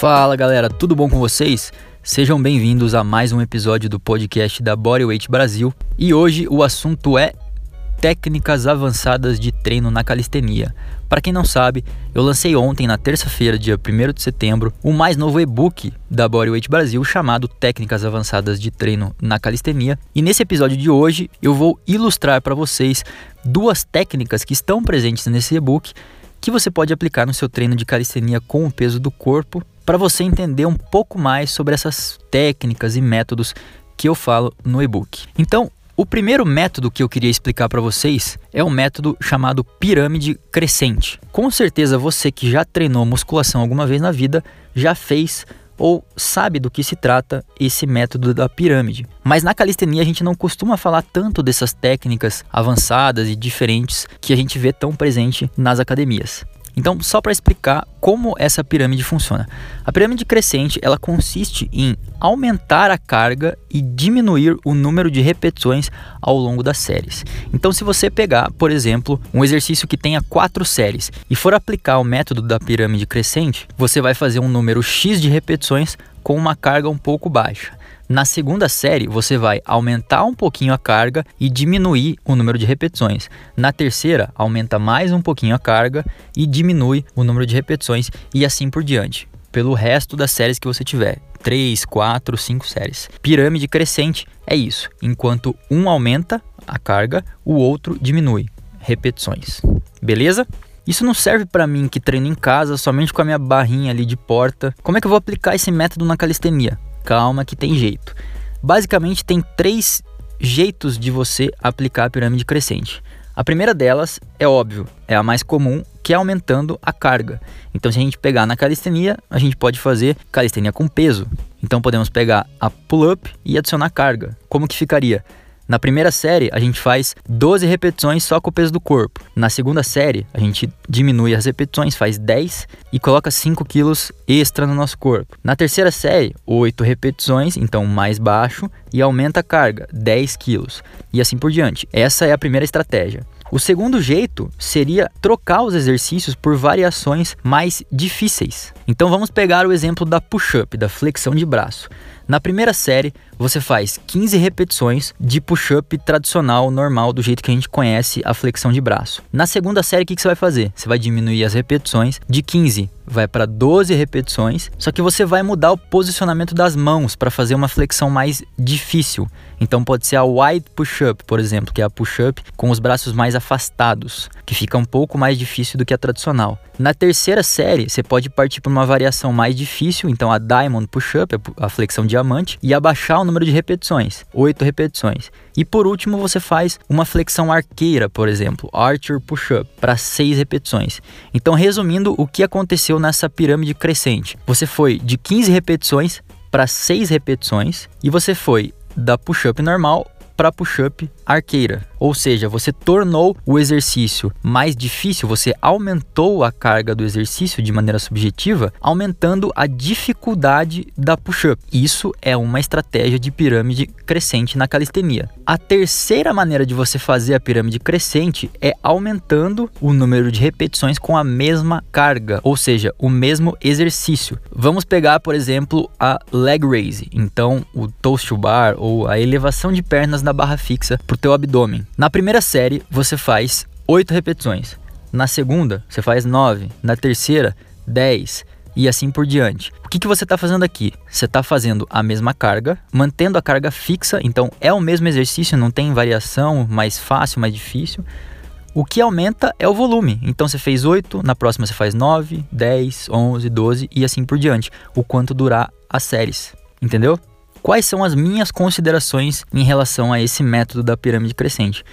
Fala galera, tudo bom com vocês? Sejam bem-vindos a mais um episódio do podcast da Bodyweight Brasil e hoje o assunto é técnicas avançadas de treino na calistenia. Para quem não sabe, eu lancei ontem, na terça-feira, dia 1 de setembro, o mais novo e-book da Bodyweight Brasil chamado Técnicas Avançadas de Treino na Calistenia. E nesse episódio de hoje eu vou ilustrar para vocês duas técnicas que estão presentes nesse e-book que você pode aplicar no seu treino de calistenia com o peso do corpo para você entender um pouco mais sobre essas técnicas e métodos que eu falo no e-book. Então, o primeiro método que eu queria explicar para vocês é um método chamado pirâmide crescente. Com certeza você que já treinou musculação alguma vez na vida já fez ou sabe do que se trata esse método da pirâmide. Mas na calistenia a gente não costuma falar tanto dessas técnicas avançadas e diferentes que a gente vê tão presente nas academias. Então, só para explicar como essa pirâmide funciona. A pirâmide crescente, ela consiste em aumentar a carga e diminuir o número de repetições ao longo das séries. Então, se você pegar, por exemplo, um exercício que tenha quatro séries e for aplicar o método da pirâmide crescente, você vai fazer um número X de repetições com uma carga um pouco baixa. Na segunda série, você vai aumentar um pouquinho a carga e diminuir o número de repetições. Na terceira, aumenta mais um pouquinho a carga e diminui o número de repetições e assim por diante, pelo resto das séries que você tiver. 3, 4, 5 séries. Pirâmide crescente é isso. Enquanto um aumenta a carga, o outro diminui repetições. Beleza? Isso não serve para mim que treino em casa somente com a minha barrinha ali de porta. Como é que eu vou aplicar esse método na calistenia? Calma que tem jeito. Basicamente tem três jeitos de você aplicar a pirâmide crescente. A primeira delas é óbvio, é a mais comum, que é aumentando a carga. Então, se a gente pegar na calistenia, a gente pode fazer calistenia com peso. Então, podemos pegar a pull-up e adicionar carga. Como que ficaria? Na primeira série, a gente faz 12 repetições só com o peso do corpo. Na segunda série, a gente diminui as repetições, faz 10 e coloca 5 quilos extra no nosso corpo. Na terceira série, 8 repetições, então mais baixo, e aumenta a carga, 10 quilos. E assim por diante. Essa é a primeira estratégia. O segundo jeito seria trocar os exercícios por variações mais difíceis. Então vamos pegar o exemplo da push-up, da flexão de braço. Na primeira série, você faz 15 repetições de push-up tradicional, normal, do jeito que a gente conhece a flexão de braço. Na segunda série, o que, você vai fazer? Você vai diminuir as repetições de 15 vai para 12 repetições, só que você vai mudar o posicionamento das mãos para fazer uma flexão mais difícil. Então pode ser a wide push-up, por exemplo, que é a push-up com os braços mais afastados, que fica um pouco mais difícil do que a tradicional. Na terceira série, você pode partir para uma variação mais difícil, então a diamond push-up, a flexão diamante, e abaixar o número de repetições, 8 repetições. E por último, você faz uma flexão arqueira, por exemplo, archer push-up, para 6 repetições. Então, resumindo, o que aconteceu nessa pirâmide crescente? Você foi de 15 repetições para 6 repetições e você foi da push-up normal para push-up arqueira. Ou seja, você tornou o exercício mais difícil, você aumentou a carga do exercício de maneira subjetiva, aumentando a dificuldade da push-up. Isso é uma estratégia de pirâmide crescente na calistenia. A terceira maneira de você fazer a pirâmide crescente é aumentando o número de repetições com a mesma carga, ou seja, o mesmo exercício. Vamos pegar, por exemplo, a leg raise, então o toast to bar ou a elevação de pernas na barra fixa para o teu abdômen. Na primeira série, você faz 8 repetições. Na segunda, você faz 9. Na terceira, 10 e assim por diante. O que, que você está fazendo aqui? Você está fazendo a mesma carga, mantendo a carga fixa, então é o mesmo exercício, não tem variação, mais fácil, mais difícil. O que aumenta é o volume. Então você fez 8, na próxima você faz 9, 10, 11, 12 e assim por diante. O quanto durar as séries. Entendeu? Quais são as minhas considerações em relação a esse método da pirâmide crescente?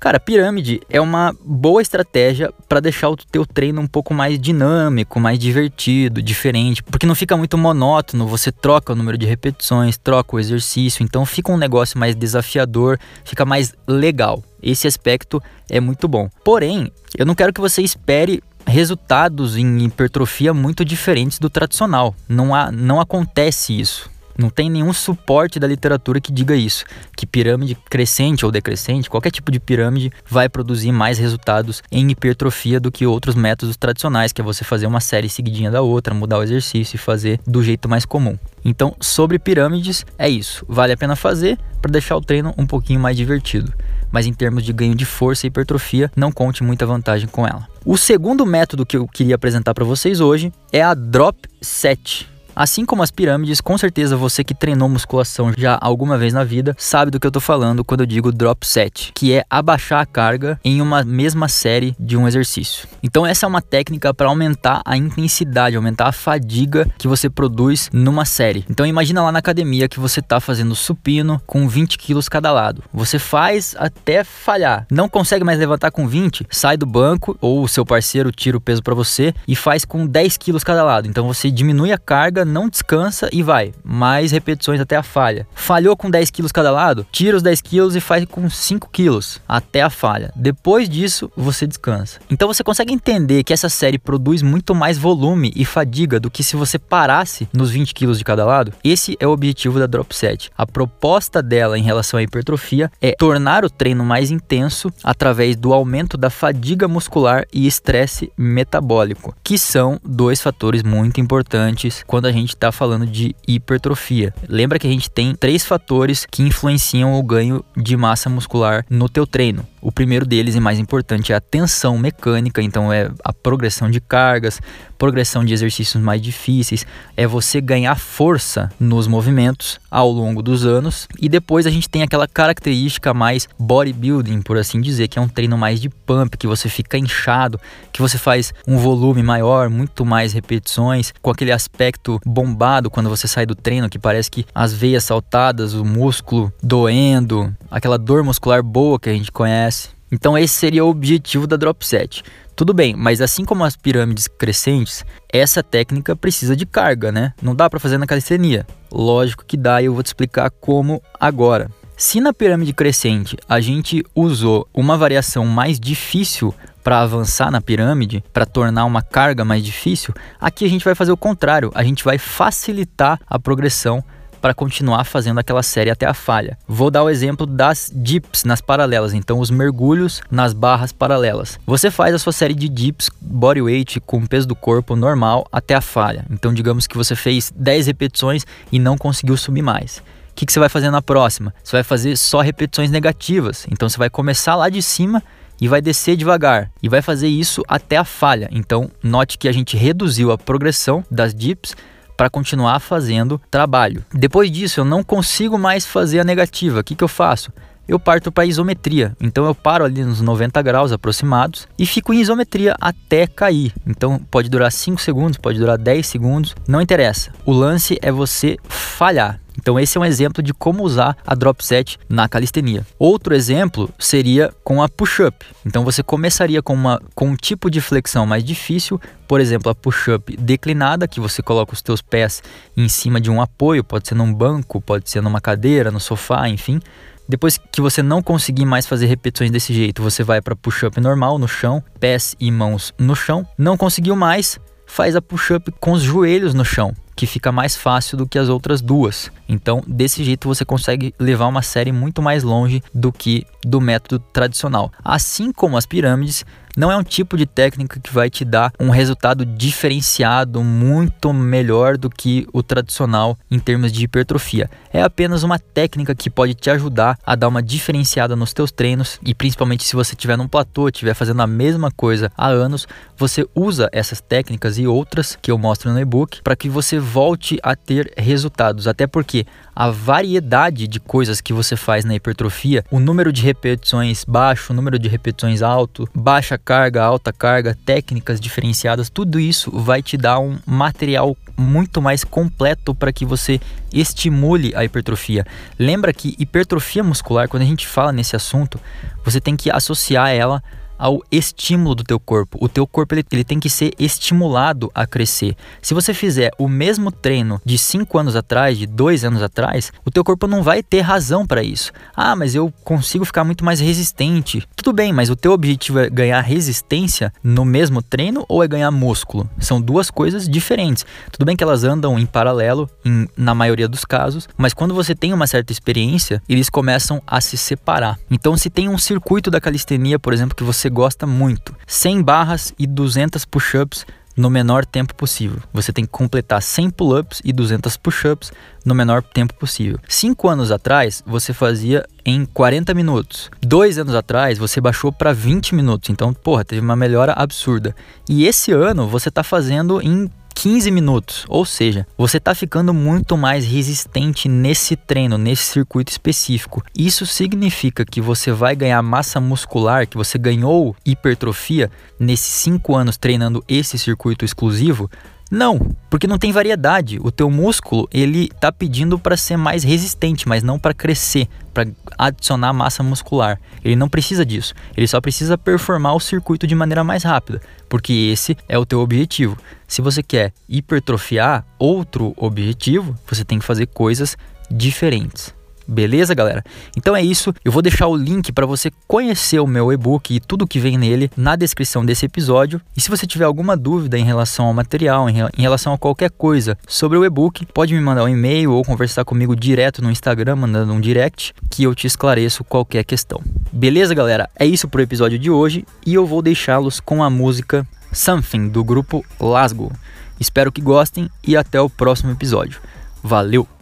Cara, pirâmide é uma boa estratégia para deixar o teu treino um pouco mais dinâmico, mais divertido, diferente, porque não fica muito monótono, você troca o número de repetições, troca o exercício, então fica um negócio mais desafiador, fica mais legal. Esse aspecto é muito bom. Porém, eu não quero que você espere resultados em hipertrofia muito diferentes do tradicional. Não, há, não acontece isso Não tem nenhum suporte da literatura que diga isso, que pirâmide crescente ou decrescente, qualquer tipo de pirâmide vai produzir mais resultados em hipertrofia do que outros métodos tradicionais, que é você fazer uma série seguidinha da outra, mudar o exercício e fazer do jeito mais comum. Então, sobre pirâmides, é isso. Vale a pena fazer para deixar o treino um pouquinho mais divertido. Mas em termos de ganho de força e hipertrofia, não conte muita vantagem com ela. O segundo método que eu queria apresentar para vocês hoje é a Drop Set. Assim como as pirâmides, com certeza você que treinou musculação já alguma vez na vida sabe do que eu tô falando quando eu digo drop set, que é abaixar a carga em uma mesma série de um exercício. Então essa é uma técnica para aumentar a intensidade, aumentar a fadiga que você produz numa série. Então imagina lá na academia que você tá fazendo supino com 20 quilos cada lado. Você faz até falhar, não consegue mais levantar com 20, sai do banco ou o seu parceiro tira o peso para você e faz com 10 quilos cada lado. Então você diminui a carga não descansa e vai. Mais repetições até a falha. Falhou com 10 quilos cada lado? Tira os 10 quilos e faz com 5 quilos até a falha. Depois disso, você descansa. Então você consegue entender que essa série produz muito mais volume e fadiga do que se você parasse nos 20 quilos de cada lado? Esse é o objetivo da Drop Set. A proposta dela em relação à hipertrofia é tornar o treino mais intenso através do aumento da fadiga muscular e estresse metabólico, que são dois fatores muito importantes quando a gente está falando de hipertrofia. Lembra que a gente tem três fatores que influenciam o ganho de massa muscular no teu treino. O primeiro deles e mais importante é a tensão mecânica, então é a progressão de cargas, progressão de exercícios mais difíceis, é você ganhar força nos movimentos ao longo dos anos. E depois a gente tem aquela característica mais bodybuilding, por assim dizer, que é um treino mais de pump, que você fica inchado, que você faz um volume maior, muito mais repetições, com aquele aspecto bombado quando você sai do treino, que parece que as veias saltadas, o músculo doendo, aquela dor muscular boa que a gente conhece. Então esse seria o objetivo da drop set. Tudo bem, mas assim como as pirâmides crescentes, essa técnica precisa de carga, né? Não dá para fazer na calistenia. Lógico que dá e eu vou te explicar como agora. Se na pirâmide crescente a gente usou uma variação mais difícil para avançar na pirâmide, para tornar uma carga mais difícil, aqui a gente vai fazer o contrário, a gente vai facilitar a progressão para continuar fazendo aquela série até a falha. Vou dar o exemplo das dips nas paralelas, então os mergulhos nas barras paralelas. Você faz a sua série de dips bodyweight com o peso do corpo normal até a falha. Então digamos que você fez 10 repetições e não conseguiu subir mais. O que, que você vai fazer na próxima? Você vai fazer só repetições negativas. Então você vai começar lá de cima e vai descer devagar e vai fazer isso até a falha. Então, note que a gente reduziu a progressão das dips para continuar fazendo trabalho. Depois disso, eu não consigo mais fazer a negativa. O que, que eu faço? eu parto para isometria. Então eu paro ali nos 90 graus aproximados e fico em isometria até cair. Então pode durar 5 segundos, pode durar 10 segundos, não interessa. O lance é você falhar. Então esse é um exemplo de como usar a drop set na calistenia. Outro exemplo seria com a push-up. Então você começaria com, uma, com um tipo de flexão mais difícil, por exemplo, a push-up declinada, que você coloca os teus pés em cima de um apoio, pode ser num banco, pode ser numa cadeira, no sofá, enfim. Depois que você não conseguir mais fazer repetições desse jeito, você vai para push-up normal no chão, pés e mãos no chão. Não conseguiu mais, faz a push-up com os joelhos no chão que fica mais fácil do que as outras duas. Então, desse jeito você consegue levar uma série muito mais longe do que do método tradicional. Assim como as pirâmides, não é um tipo de técnica que vai te dar um resultado diferenciado muito melhor do que o tradicional em termos de hipertrofia. É apenas uma técnica que pode te ajudar a dar uma diferenciada nos teus treinos e principalmente se você estiver num platô, estiver fazendo a mesma coisa há anos, você usa essas técnicas e outras que eu mostro no e-book para que você volte a ter resultados. Até porque a variedade de coisas que você faz na hipertrofia, o número de repetições baixo, o número de repetições alto, baixa carga, alta carga, técnicas diferenciadas, tudo isso vai te dar um material muito mais completo para que você estimule a hipertrofia. Lembra que hipertrofia muscular, quando a gente fala nesse assunto, você tem que associar ela ao estímulo do teu corpo. O teu corpo ele, ele tem que ser estimulado a crescer. Se você fizer o mesmo treino de 5 anos atrás, de 2 anos atrás, o teu corpo não vai ter razão para isso. Ah, mas eu consigo ficar muito mais resistente. Tudo bem, mas o teu objetivo é ganhar resistência no mesmo treino ou é ganhar músculo? São duas coisas diferentes. Tudo bem que elas andam em paralelo em, na maioria dos casos, mas quando você tem uma certa experiência, eles começam a se separar. Então, se tem um circuito da calistenia, por exemplo, que você gosta muito, 100 barras e 200 push-ups no menor tempo possível. Você tem que completar 100 pull-ups e 200 push-ups no menor tempo possível. Cinco anos atrás, você fazia em 40 minutos. Dois anos atrás, você baixou para 20 minutos. Então, porra, teve uma melhora absurda. E esse ano, você está fazendo em 15 minutos. Ou seja, você está ficando muito mais resistente nesse treino, nesse circuito específico. Isso significa que você vai ganhar massa muscular, que você ganhou hipertrofia nesses 5 anos treinando esse circuito exclusivo não, porque não tem variedade. O teu músculo, ele tá pedindo para ser mais resistente, mas não para crescer, para adicionar massa muscular. Ele não precisa disso. Ele só precisa performar o circuito de maneira mais rápida, porque esse é o teu objetivo. Se você quer hipertrofiar outro objetivo, você tem que fazer coisas diferentes. Beleza, galera? Então é isso. Eu vou deixar o link para você conhecer o meu e-book e tudo que vem nele na descrição desse episódio. E se você tiver alguma dúvida em relação ao material, em relação a qualquer coisa sobre o e-book, pode me mandar um e-mail ou conversar comigo direto no Instagram, mandando um direct, que eu te esclareço qualquer questão. Beleza, galera? É isso pro episódio de hoje e eu vou deixá-los com a música Something do grupo Lasgo. Espero que gostem e até o próximo episódio. Valeu!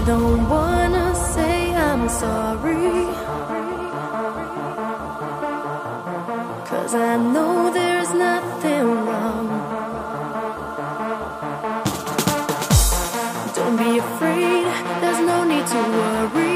I don't wanna say I'm sorry. Cause I know there's nothing wrong. Don't be afraid, there's no need to worry.